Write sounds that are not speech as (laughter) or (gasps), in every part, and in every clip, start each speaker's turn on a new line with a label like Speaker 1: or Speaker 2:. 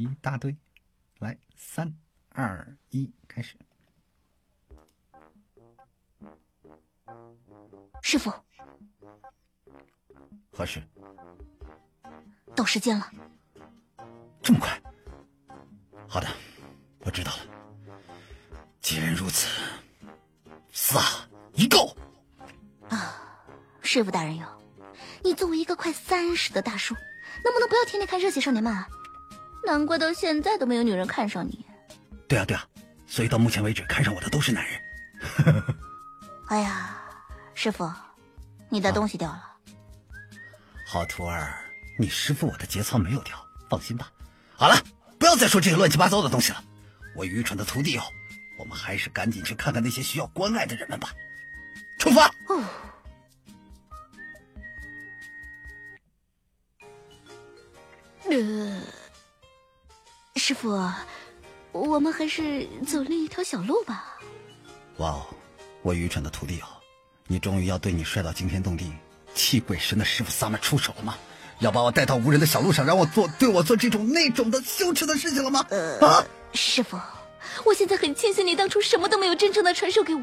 Speaker 1: 一大堆。来，三二一，开始。
Speaker 2: 师傅，
Speaker 1: 何事？
Speaker 2: 到时间了。
Speaker 1: 这么快？好的，我知道了。既然如此，撒一够。
Speaker 2: 啊，师傅大人哟，你作为一个快三十的大叔，能不能不要天天看热血少年漫啊？难怪到现在都没有女人看上你。
Speaker 1: 对啊对啊，所以到目前为止看上我的都是男人。(laughs)
Speaker 2: 哎呀，师傅，你的东西掉了。
Speaker 1: 好徒儿，你师傅我的节操没有掉，放心吧。好了，不要再说这些乱七八糟的东西了。我愚蠢的徒弟哦，我们还是赶紧去看看那些需要关爱的人们吧。出发。哦。
Speaker 2: 呃，师傅，我们还是走另一条小路吧。
Speaker 1: 哇哦，我愚蠢的徒弟哦，你终于要对你帅到惊天动地、泣鬼神的师傅萨满出手了吗？要把我带到无人的小路上，让我做对我做这种那种的羞耻的事情了吗？啊，
Speaker 2: 师傅，我现在很庆幸你当初什么都没有真正的传授给我，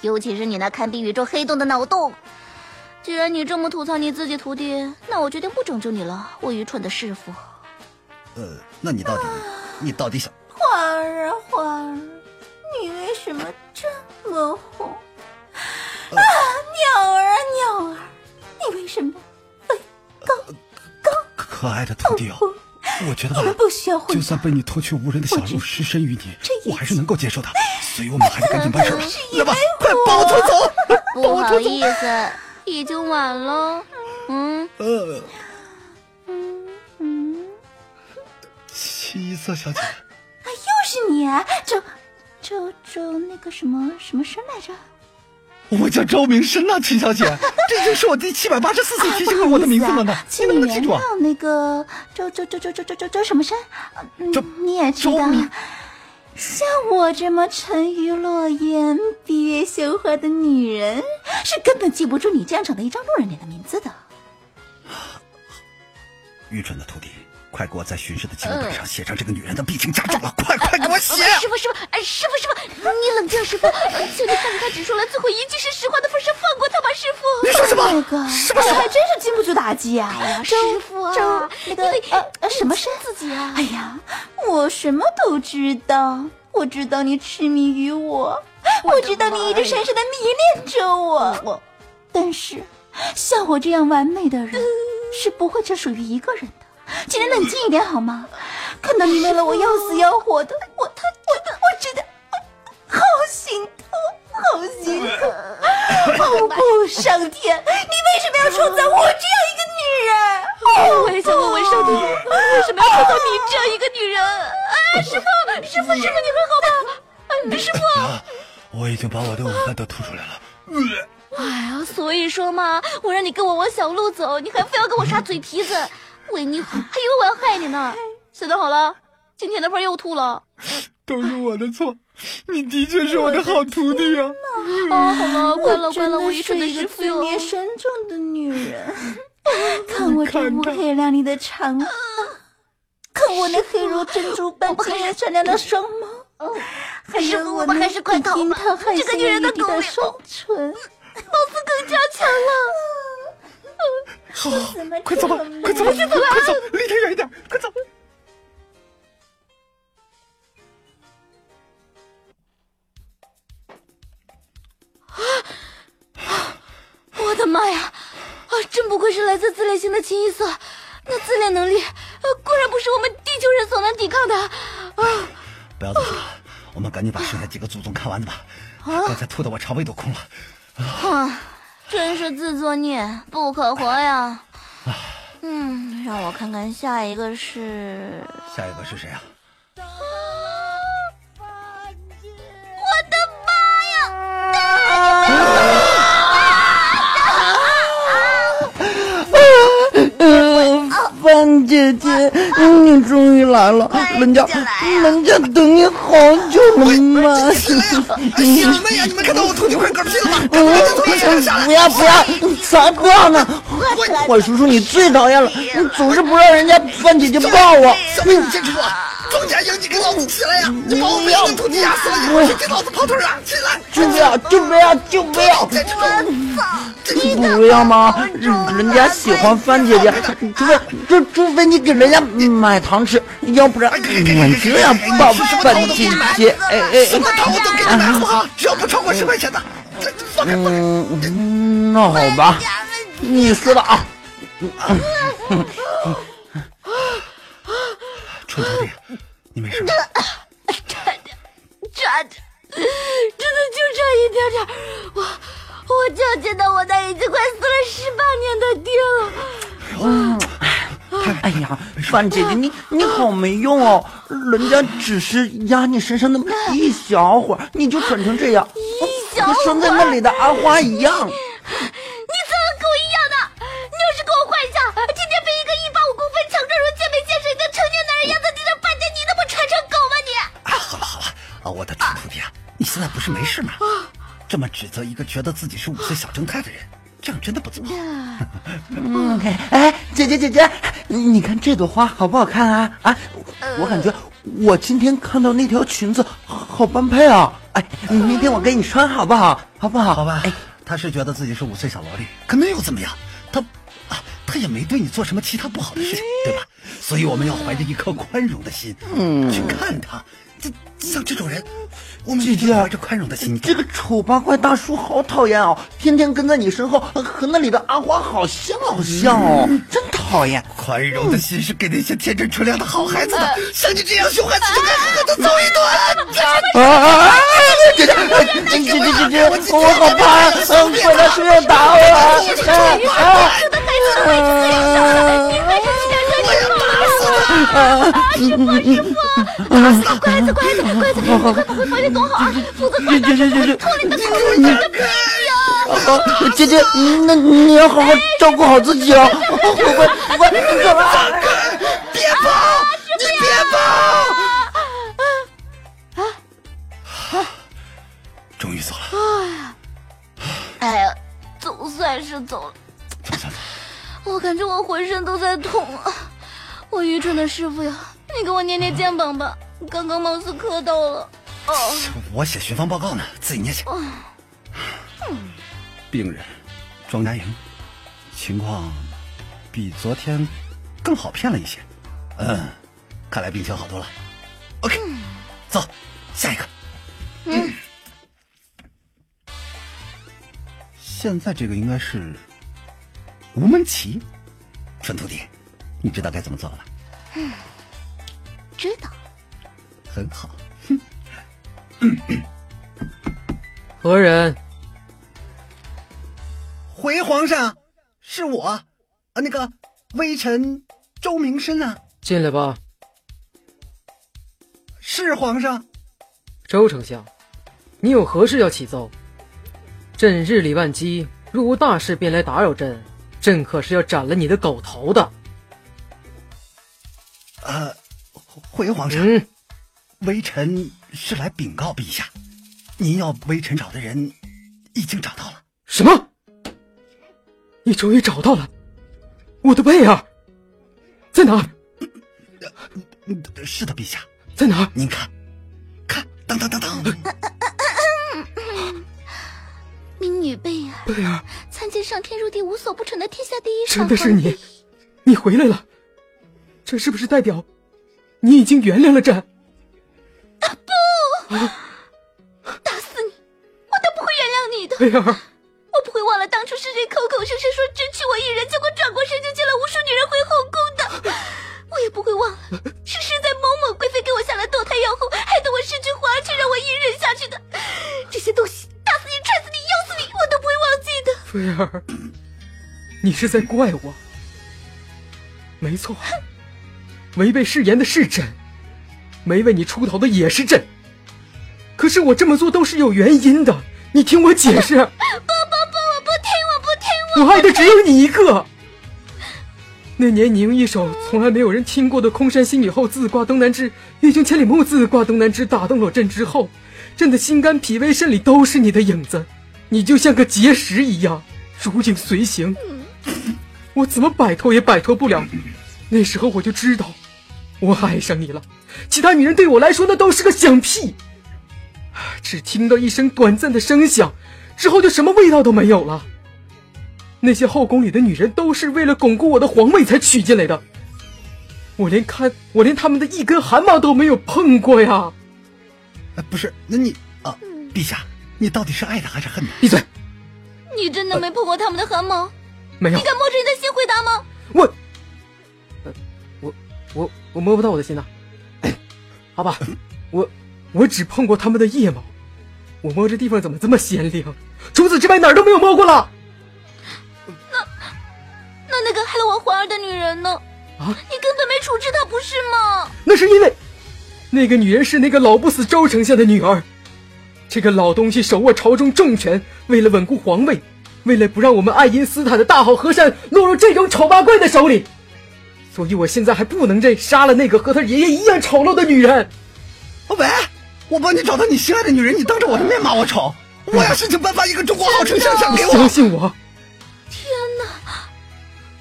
Speaker 2: 尤其是你那堪比宇宙黑洞的脑洞。既然你这么吐槽你自己徒弟，那我决定不拯救你了，我愚蠢的师傅。
Speaker 1: 呃，那你到底，你到底想？
Speaker 3: 花儿啊花儿，你为什么这么红？啊，鸟儿啊鸟儿，你为什么飞高高？
Speaker 1: 可爱的徒弟哦，我觉得吧，就算被你拖去无人的小路，失身于你，我还是能够接受的。所以我们还是赶紧办事吧，来吧，快把我拖走！
Speaker 2: 不好意思，已经晚了。嗯。呃。
Speaker 1: 七色小姐。啊，
Speaker 3: 又是你！啊周周周那个什么什么生来着？
Speaker 1: 我叫周明生啊，秦小姐，(laughs) 这已经是我第七百八十四次提醒过我的名字了呢，你能不能记住啊？
Speaker 3: 那个周周周周周周周周什么生？周你也知道，像我这么沉鱼落雁、闭月羞花的女人，是根本记不住你这样长的一张路人脸的名字的。
Speaker 1: 愚蠢的徒弟。快给我在巡视的记录本上写上这个女人的病情加重了！快快给我写！
Speaker 2: 师傅师傅，哎，师傅师傅，你冷静，师傅，求你看在他只说了最后一句是实话的份上，放过他吧，师傅。
Speaker 1: 你说什么？
Speaker 3: 那个，
Speaker 1: 师傅
Speaker 3: 还真是经不住打击啊！
Speaker 2: 哎呀，师傅，
Speaker 3: 周那个呃什么生
Speaker 2: 自己啊？
Speaker 3: 哎呀，我什么都知道，我知道你痴迷于我，我知道你一直深深的迷恋着我。我，但是像我这样完美的人是不会只属于一个人的。请你冷静一点好吗？看到你为了我要死要活的，我他我我真的好心痛，好心疼！哦不，上天，你为什么要创造我这样一个女人？
Speaker 2: 我也想问问上天，为什么要创造你这样一个女人？啊，师傅，师傅，师傅，你还好吗？师傅，
Speaker 1: 我已经把我的午饭都吐出来了。
Speaker 2: 哎呀，所以说嘛，我让你跟我往小路走，你还非要跟我耍嘴皮子。为你还以为我要害你呢！现在好了，今天的份又吐了，
Speaker 1: 都是我的错。你的确是我的好徒弟啊！
Speaker 2: 啊，好了，乖了乖了，我
Speaker 3: 是
Speaker 2: 一个
Speaker 3: 罪孽深重的女人。(laughs) 看我这乌黑亮丽的长发，看我那黑如珍珠般晶莹闪亮的双眸，还有我那樱桃含羞欲滴的双唇，
Speaker 2: 老子更加强了。(laughs)
Speaker 1: 好，快走吧，快走吧，快走，离他远一点，快走！
Speaker 2: 啊！我的妈呀！啊，真不愧是来自自恋型的清一色，那自恋能力，果然不是我们地球人所能抵抗的。啊！
Speaker 1: 不要再说了，我们赶紧把剩下几个祖宗看完吧。啊刚才吐的我肠胃都空了。
Speaker 2: 啊！真是自作孽不可活呀！嗯，让我看看下一个是……
Speaker 1: 下一个是谁啊？
Speaker 3: 姐，
Speaker 4: 姐姐，你终于来了，人家人家等你好久了嘛。
Speaker 1: 醒了没呀？你们看到我徒弟快嗝屁了吗？
Speaker 4: 不要不要，才不要呢！坏叔叔，你最讨厌了，你总是不让人家范姐姐抱我。
Speaker 1: 小妹，你坚持住！庄家英，你给老子起来呀！你把我每个徒弟压死了，你给老子跑腿啊！起来！
Speaker 4: 就不要，就不要，就不要！不要吗？人家喜欢番姐姐，除非这除非你给人家买糖吃，要不然我就要抱番姐姐。哎哎，
Speaker 1: 什么糖我都给你买，好不好？只要不超过十块钱的。
Speaker 4: 嗯，那好吧，你撕吧啊！
Speaker 1: 春徒弟，你没事吧？
Speaker 2: 差点，差点，真的就差一点点。我我就见到我那已经快死了十八年的爹
Speaker 4: 了。嗯哎呀，范姐姐，你你好没用哦！人家只是压你身上那么一小会儿，你就蠢成这样，
Speaker 2: 一小会儿，
Speaker 4: 和拴在那里的阿花一样。
Speaker 1: 这么指责一个觉得自己是五岁小正太的人，这样真的不怎么好。
Speaker 4: 嗯，哎，姐姐姐姐，你看这朵花好不好看啊？啊，我感觉我今天看到那条裙子好般配啊！哎，明天我给你穿好不好？好不好？
Speaker 1: 好吧。哎，他是觉得自己是五岁小萝莉，可那又怎么样？他啊，他也没对你做什么其他不好的事情，对吧？所以我们要怀着一颗宽容的心，嗯，去看他。这像这种人，我们
Speaker 4: 姐姐
Speaker 1: 怀着宽容的心。
Speaker 4: 这个丑八怪大叔好讨厌哦，天天跟在你身后，和那里的阿花好像好像哦，真讨厌。
Speaker 1: 宽容的心是给那些天真纯良的好孩子的，像你这样熊孩子，就该狠狠的揍一顿。
Speaker 4: 啊！姐姐，姐姐姐姐，我好怕，怪大叔要打我。啊！
Speaker 2: 啊！师傅，师傅，打死乖子，乖子，乖子，快快把回房间躲好啊！否则快打上会拖你的裤子，你的屁呀！
Speaker 4: 好，姐姐，那你要好好照顾好自己哦。乖乖，乖，你干嘛？
Speaker 1: 别跑！你别跑！啊啊！终于走了。
Speaker 2: 哎呀，总算是走了。我感觉我浑身都在痛啊！我愚蠢的师傅呀，你给我捏捏肩膀吧，刚刚貌似磕到了。哦，
Speaker 1: 我写巡防报告呢，自己捏去。病人庄家莹，情况比昨天更好骗了一些。嗯，看来病情好多了。OK，走，下一个。嗯，现在这个应该是吴门旗，蠢徒弟。你知道该怎么做了吧？
Speaker 2: 嗯，知道。
Speaker 1: 很好。
Speaker 5: 何人？
Speaker 1: 回皇上，是我，啊，那个微臣周明生啊。
Speaker 5: 进来吧。
Speaker 1: 是皇上。
Speaker 5: 周丞相，你有何事要启奏？朕日理万机，若无大事便来打扰朕，朕可是要斩了你的狗头的。
Speaker 1: 回皇上，微臣是来禀告陛下，您要微臣找的人已经找到了。
Speaker 5: 什么？你终于找到了我的贝儿，在哪？
Speaker 1: 是的，陛下，
Speaker 5: 在哪？
Speaker 1: 您看，看，当当当当。(laughs)
Speaker 2: 民女贝儿，
Speaker 5: 贝儿，
Speaker 2: 参见上天入地无所不成的天下第一
Speaker 5: 真的是你，你回来了。这是不是代表你已经原谅了朕？
Speaker 2: 不，打死你，我都不会原谅你的。
Speaker 5: 贝儿，
Speaker 2: 我不会忘了当初是谁口口声声说只娶我一人，结果转过身就接了无数女人回后宫的。我也不会忘了是谁在某某贵妃给我下了堕胎药后，害得我失去皇权，让我一人下去的。这些东西，打死你，踹死你，咬死你，我都不会忘记的。
Speaker 5: 菲儿，你是在怪我？没错。违背誓言的是朕，没为你出头的也是朕。可是我这么做都是有原因的，你听我解释。不不
Speaker 2: 不，我不听，我不听，
Speaker 5: 我爱的只有你一个。那年你用一首从来没有人听过的《空山新雨后，自挂东南枝》，欲穷千里目，自挂东南枝，打动了朕之后，朕的心肝脾胃肾里都是你的影子，你就像个结石一样，如影随形。(laughs) 我怎么摆脱也摆脱不了。那时候我就知道，我爱上你了。其他女人对我来说那都是个响屁。只听到一声短暂的声响，之后就什么味道都没有了。那些后宫里的女人都是为了巩固我的皇位才娶进来的，我连看我连他们的一根汗毛都没有碰过呀！
Speaker 1: 哎，不是，那你啊，陛下，你到底是爱他还是恨他？
Speaker 5: 闭嘴！
Speaker 2: 你真的没碰过他们的汗毛？
Speaker 5: 没有。
Speaker 2: 你敢摸着你的心回答吗？
Speaker 5: 我，我我我摸不到我的心呐。好吧，我我只碰过他们的腋毛，我摸这地方怎么这么鲜灵？除此之外哪儿都没有摸过了。
Speaker 2: 那那那个害了我皇儿的女人呢？
Speaker 5: 啊！
Speaker 2: 你根本没处置她，不是吗？
Speaker 5: 那是因为，那个女人是那个老不死周丞相的女儿。这个老东西手握朝中重权，为了稳固皇位，为了不让我们爱因斯坦的大好河山落入这种丑八怪的手里，所以我现在还不能认杀了那个和他爷爷一样丑陋的女人。
Speaker 1: 喂，我帮你找到你心爱的女人，你当着我的面骂我丑，我要申请颁发一个中国好丞相奖给我。
Speaker 5: 相信我。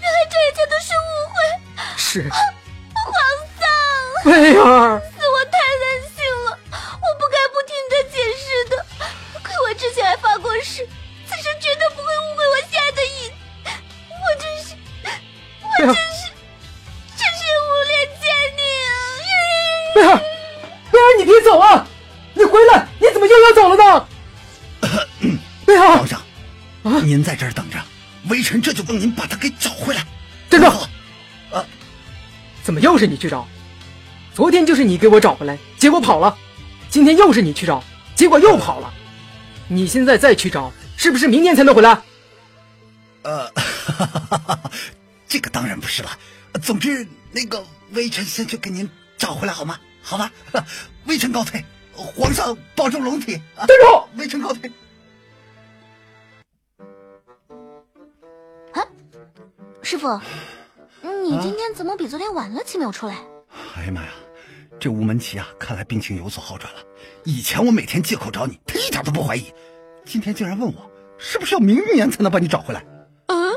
Speaker 2: 原来这一切都是误会，
Speaker 5: 是
Speaker 2: 皇上，
Speaker 5: 菲儿，
Speaker 2: 是我太任性了，我不该不听你的解释的。亏我之前还发过誓，
Speaker 1: 您在这儿等着。微臣这就帮您把他给找回来。
Speaker 5: 站住！
Speaker 1: 啊，
Speaker 5: 怎么又是你去找？昨天就是你给我找回来，结果跑了。今天又是你去找，结果又跑了。你现在再去找，是不是明年才能回来？
Speaker 1: 呃，(laughs) 这个当然不是了。总之，那个微臣先去给您找回来好吗？好吧，(laughs) 微臣告退。皇上保重龙体。
Speaker 5: 站住！
Speaker 1: 微臣告退。
Speaker 2: 师傅，你今天怎么比昨天晚了几秒出来？
Speaker 1: 哎呀妈呀，这吴门奇啊，看来病情有所好转了。以前我每天借口找你，他一点都不怀疑，今天竟然问我是不是要明年才能把你找回来？
Speaker 2: 嗯，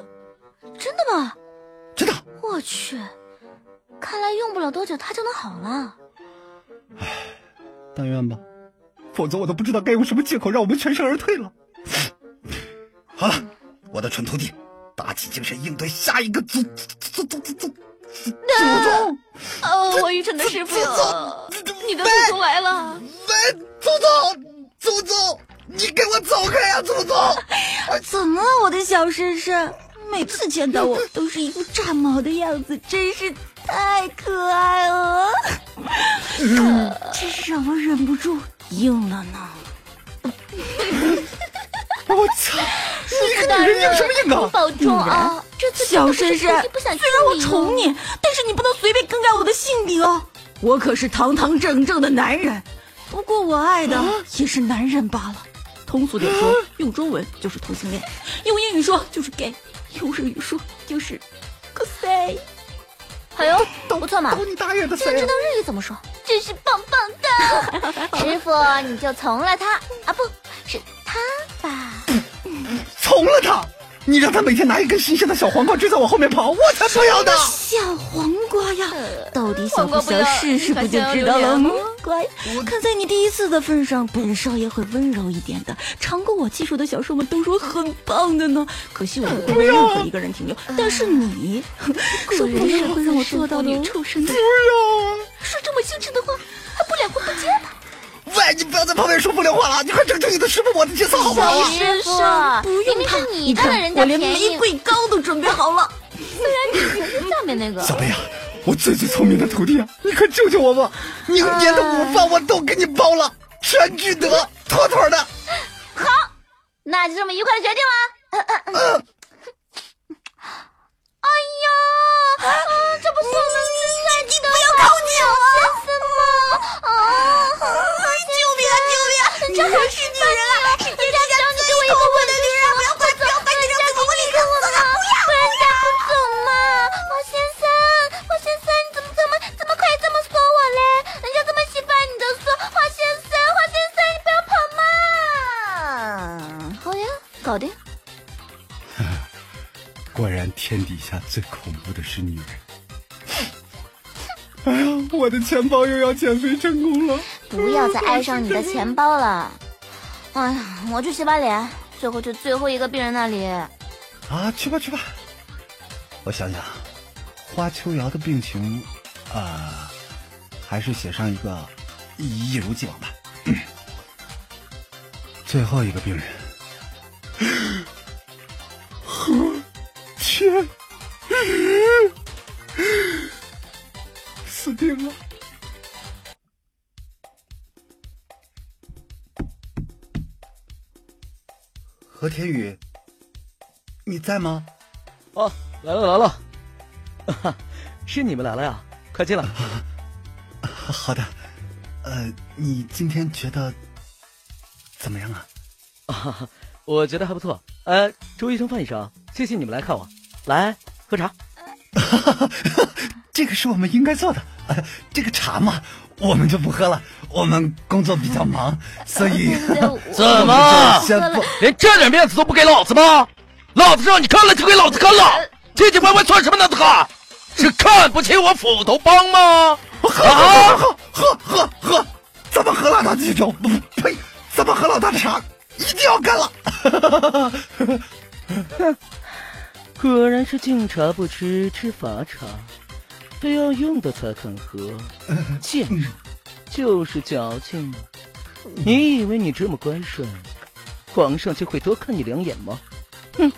Speaker 2: 真的吗？
Speaker 1: 真的。
Speaker 2: 我去，看来用不了多久他就能好了。
Speaker 1: 唉，但愿吧，否则我都不知道该用什么借口让我们全身而退了。(laughs) 好了，我的蠢徒弟。起精神应对下一个祖祖祖祖祖祖宗！
Speaker 2: 哦，我愚蠢的师傅，你的祖宗来了！
Speaker 1: 喂，祖宗，祖宗，你给我走开呀，祖宗！
Speaker 3: 怎么了，我的小婶婶？每次见到我都是一副炸毛的样子，真是太可爱了，真是让我忍不住硬了呢。
Speaker 1: 我操！你个女人硬什么硬啊！
Speaker 2: 保重啊！这次
Speaker 3: 小婶婶，虽然我宠你，但是你不能随便更改我的性别哦。我可是堂堂正正的男人，不过我爱的也是男人罢了。通俗点说，用中文就是同性恋；用英语说就是 gay；用日语说就是 gay。
Speaker 2: 哎呦，不错嘛！
Speaker 1: 你大爷的！
Speaker 2: 竟然知道日语怎么说，真是棒棒的！(laughs) 师傅，你就从了他啊，不是他吧？
Speaker 1: 红了他，你让他每天拿一根新鲜的小黄瓜追在我后面跑，我才不要呢！
Speaker 3: 小黄瓜呀，到底想不想试试不就知道了吗？乖，看在你第一次的份上，本少爷会温柔一点的。尝过我技术的小兽们都说很棒的呢。可惜我不会为任何一个人停留，但是你，说不定会让我做到你出身的。
Speaker 2: 说这么清澈的话，还不两婚不结吧？
Speaker 1: 喂，你不要在旁边说风凉话了，你快整整你的师傅我的节操好不好？
Speaker 2: 师傅，
Speaker 3: 不用
Speaker 2: 他，你看
Speaker 3: 我连玫瑰糕都准备好了。(laughs)
Speaker 2: 虽然你是下面那个
Speaker 1: 小贝啊，我最最聪明的徒弟啊，你快救救我吧！明年的午饭我都给你包了，全聚德，妥妥的。(laughs)
Speaker 2: 好，那就这么愉快的决定了。(laughs) 哎呀，啊，这不是
Speaker 3: 还是女人啊！人家求你给我一个吻的女人，我快走了，人走不认可我吗？不然打不走嘛！花先生，花先生，你怎么怎么怎么可以这么说我嘞？人家这么喜
Speaker 2: 欢你，的说花先生，花先生，你不要跑嘛！好呀，搞定。
Speaker 1: 果然，天底下最恐怖的是女人。哎呀，我的钱包又要减肥成功了。
Speaker 2: 不要再爱上你的钱包了。哎呀，我去洗把脸，最后去最后一个病人那里。
Speaker 1: 啊，去吧去吧。我想想，花秋瑶的病情，啊，还是写上一个一如既往吧。(clears throat) 最后一个病人，何 (gasps) 天，何天宇，你在吗？
Speaker 6: 哦，来了来了，哈，(laughs) 是你们来了呀！快进来。(laughs)
Speaker 1: 好的，呃，你今天觉得怎么样啊？
Speaker 6: 啊，(laughs) 我觉得还不错。呃，周医生、范医生，谢谢你们来看我。来喝茶。
Speaker 1: 这个是我们应该做的。呃，这个茶嘛，我们就不喝了。我们工作比较忙，(laughs) 所以
Speaker 6: 怎么连这点面子都不给老子吗？老子让你看了就给老子看了，唧唧歪歪算什么呢？哥，是看不起我斧头帮吗？
Speaker 1: 喝喝喝喝喝喝，怎么喝老大的酒？不呸！怎么喝老大的茶？一定要干了！
Speaker 6: 哼，(laughs) 果然是敬茶不吃吃罚茶，非要用的才肯喝，(laughs) 贱人，就是矫情。你以为你这么乖顺，皇上就会多看你两眼吗？哼，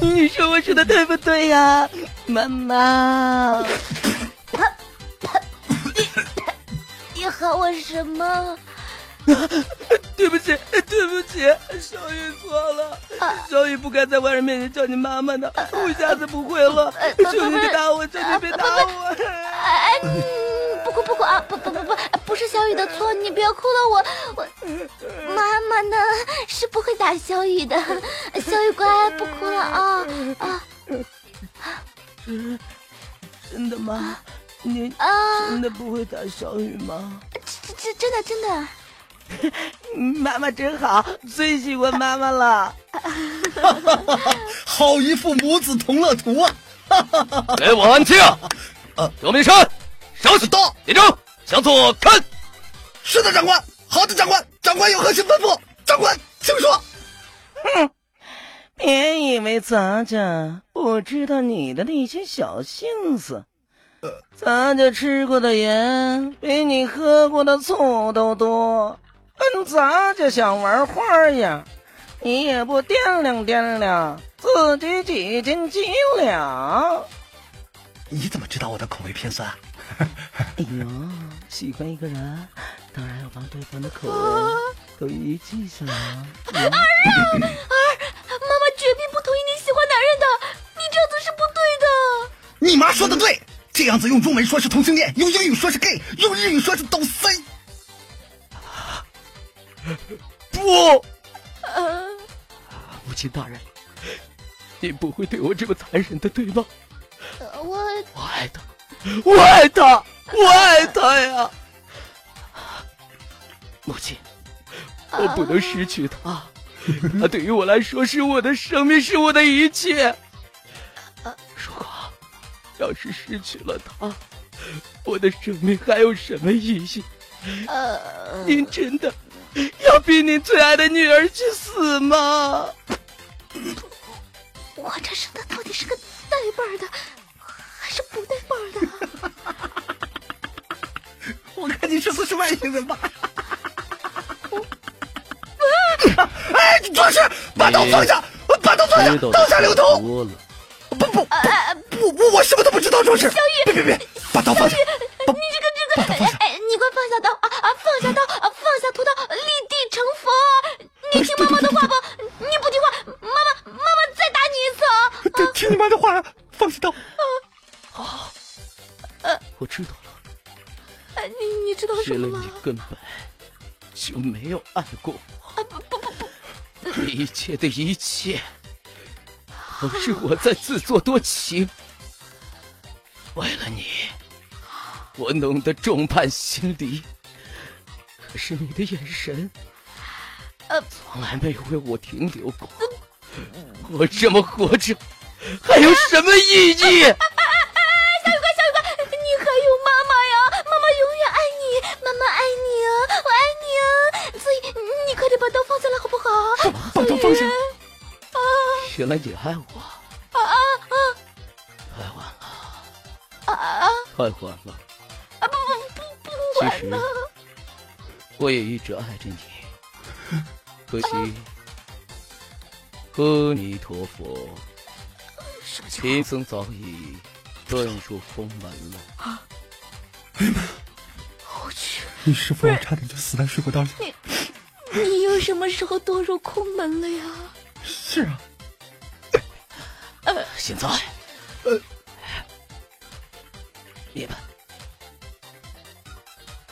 Speaker 6: 你说我说的对不对呀，妈妈？(laughs)
Speaker 2: 你喊我什么？(laughs)
Speaker 6: 对不起，对不起，小雨错了，小雨不该在外人面前叫你妈妈的，我下次不会了，求你别打我，求你别打我。
Speaker 2: 哎，不哭不哭啊，不不不不，不是小雨的错，你别哭了，我我妈妈呢是不会打小雨的，小雨乖，不哭了啊啊。
Speaker 6: 真的吗？你真的不会打小雨吗？
Speaker 2: 这这真的真的。
Speaker 6: 妈妈真好，最喜欢妈妈了。(laughs)
Speaker 1: 好一副母子同乐图啊！(laughs)
Speaker 6: 给我安静！呃，刘明山，稍息，
Speaker 1: 到，
Speaker 6: 立正，向左看。
Speaker 1: 是的，长官。好的，长官。长官有何新吩咐？长官，请说。
Speaker 6: 哼，(laughs) 别以为咱家不知道你的那些小性子。咱家吃过的盐比你喝过的醋都多。嗯，咱就想玩花呀，你也不掂量掂量，自己几斤几两？
Speaker 1: 你怎么知道我的口味偏酸？
Speaker 6: 哎呦，喜欢一个人，当然要把对方的口味都一一记下来。
Speaker 2: 儿啊，儿，妈妈绝对不同意你喜欢男人的，你这样子是不对的。
Speaker 1: 你妈说的对，这样子用中文说是同性恋，用英语说是 gay，用日语说是抖 C。(laughs)
Speaker 6: 不，母亲大人，您不会对我这么残忍的，对吗？
Speaker 2: 我
Speaker 6: 我爱他，我爱他，我爱他呀！母亲，我不能失去他，他对于我来说是我的生命，是我的一切。如果要是失去了他，我的生命还有什么意义？您真的？(laughs) 要逼你最爱的女儿去死吗？
Speaker 2: 我这生的到底是个带把的，还是不带把的？(laughs)
Speaker 1: 我看你这次是外星人吧？哎，你壮士，把刀放下！把刀放下！刀下留头！不不不不，我我什么都不知道，壮士。别别别，把刀放下！
Speaker 6: 根本就没有爱过
Speaker 2: 我。不不不
Speaker 6: 不，一切的一切都是我在自作多情。为了你。我弄得众叛亲离，可是你的眼神，呃，从来没有为我停留过。我这么活着还有什么意义？原来你爱我，
Speaker 2: 啊啊啊
Speaker 6: 太晚了，
Speaker 2: 啊啊！
Speaker 6: 太晚了。
Speaker 2: 啊不不不不
Speaker 6: 其实
Speaker 2: 晚了！
Speaker 6: 我也一直爱着你，可惜，阿弥陀佛，贫僧早已遁入空门了。
Speaker 2: 我去，
Speaker 1: 你师傅差点就死在水果刀里。
Speaker 2: 你又什么时候堕入空门了呀？
Speaker 1: 是啊，
Speaker 6: 现在，呃，你们，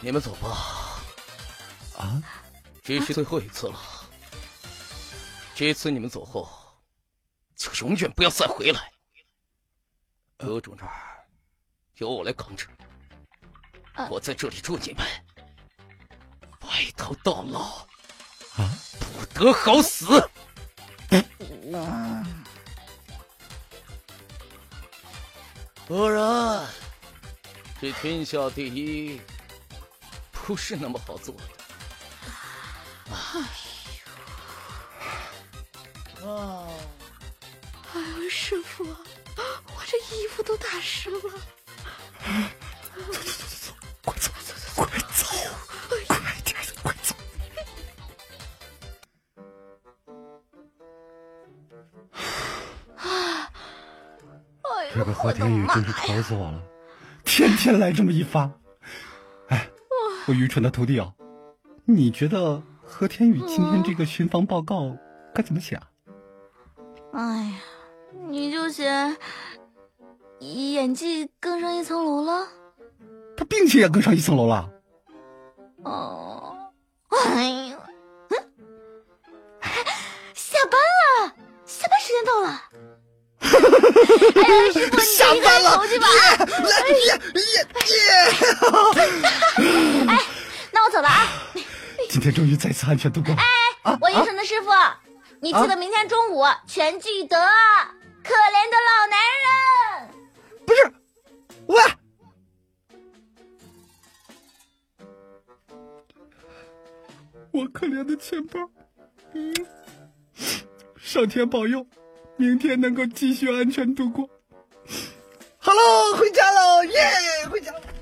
Speaker 6: 你们走吧，
Speaker 1: 啊，
Speaker 6: 这是最后一次了。这次你们走后，就永远不要再回来。阁主那儿由我来扛着，
Speaker 2: 啊。
Speaker 6: 我在这里祝你们。白头到老，
Speaker 1: 啊，
Speaker 6: 不得好死。果然，这天下第一不是那么好做的。哎呦啊，
Speaker 2: 哎呦，师傅，我这衣服都打湿了。哎呦，
Speaker 1: 这个和田雨真是愁死我了，天天来这么一发。哎，我愚蠢的徒弟哦，你觉得何天宇今天这个巡防报告该怎么写啊？
Speaker 2: 哎呀，你就写演技更上一层楼了。
Speaker 1: 他并且也更上一层楼了。
Speaker 2: 哦，哎呦，嗯，下班了，下班时间到了。哎呀，师傅，你
Speaker 1: 下
Speaker 2: 离
Speaker 1: 班了
Speaker 2: 开头去吧。
Speaker 1: 耶耶耶！
Speaker 2: 那我走了啊。
Speaker 1: 今天终于再次安全度过。
Speaker 2: 哎我愚蠢的师傅，你记得明天中午全聚德啊。可怜的老男人。
Speaker 1: 不是，喂，我可怜的钱包，嗯，上天保佑，明天能够继续安全度过。好喽回家喽耶回家了。